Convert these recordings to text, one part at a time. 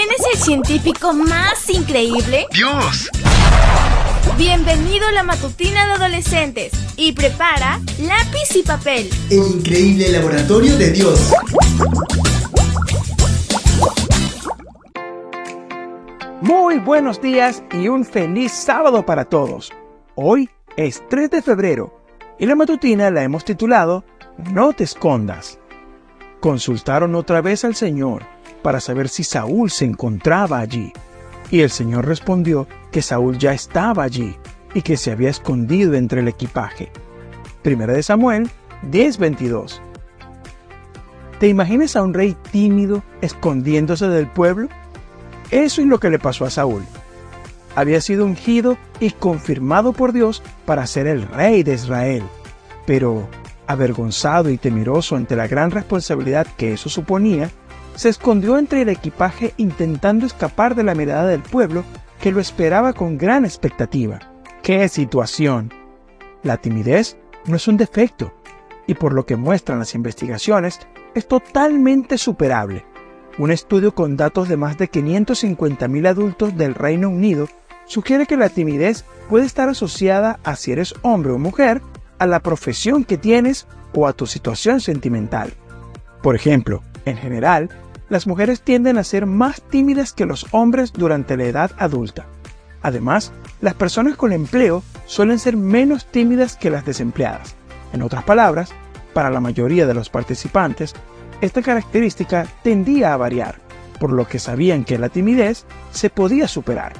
¿Quién es el científico más increíble? ¡Dios! Bienvenido a la matutina de adolescentes y prepara lápiz y papel. El increíble laboratorio de Dios. Muy buenos días y un feliz sábado para todos. Hoy es 3 de febrero y la matutina la hemos titulado No te escondas. Consultaron otra vez al Señor para saber si Saúl se encontraba allí. Y el Señor respondió que Saúl ya estaba allí y que se había escondido entre el equipaje. Primera de Samuel 10:22. ¿Te imaginas a un rey tímido escondiéndose del pueblo? Eso es lo que le pasó a Saúl. Había sido ungido y confirmado por Dios para ser el rey de Israel. Pero, avergonzado y temeroso ante la gran responsabilidad que eso suponía, se escondió entre el equipaje intentando escapar de la mirada del pueblo que lo esperaba con gran expectativa. ¡Qué situación! La timidez no es un defecto, y por lo que muestran las investigaciones, es totalmente superable. Un estudio con datos de más de 550.000 adultos del Reino Unido sugiere que la timidez puede estar asociada a si eres hombre o mujer, a la profesión que tienes o a tu situación sentimental. Por ejemplo, en general, las mujeres tienden a ser más tímidas que los hombres durante la edad adulta. Además, las personas con empleo suelen ser menos tímidas que las desempleadas. En otras palabras, para la mayoría de los participantes, esta característica tendía a variar, por lo que sabían que la timidez se podía superar.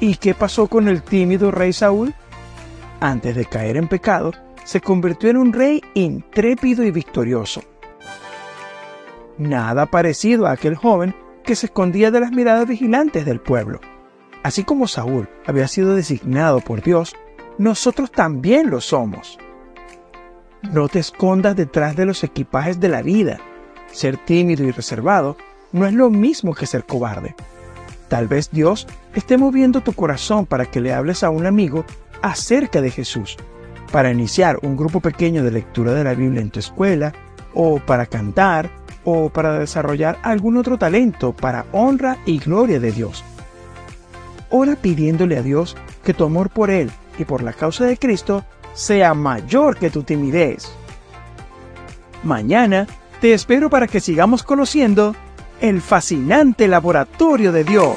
¿Y qué pasó con el tímido rey Saúl? Antes de caer en pecado, se convirtió en un rey intrépido y victorioso. Nada parecido a aquel joven que se escondía de las miradas vigilantes del pueblo. Así como Saúl había sido designado por Dios, nosotros también lo somos. No te escondas detrás de los equipajes de la vida. Ser tímido y reservado no es lo mismo que ser cobarde. Tal vez Dios esté moviendo tu corazón para que le hables a un amigo acerca de Jesús, para iniciar un grupo pequeño de lectura de la Biblia en tu escuela, o para cantar, o para desarrollar algún otro talento para honra y gloria de Dios. Ora pidiéndole a Dios que tu amor por Él y por la causa de Cristo sea mayor que tu timidez. Mañana te espero para que sigamos conociendo el fascinante laboratorio de Dios.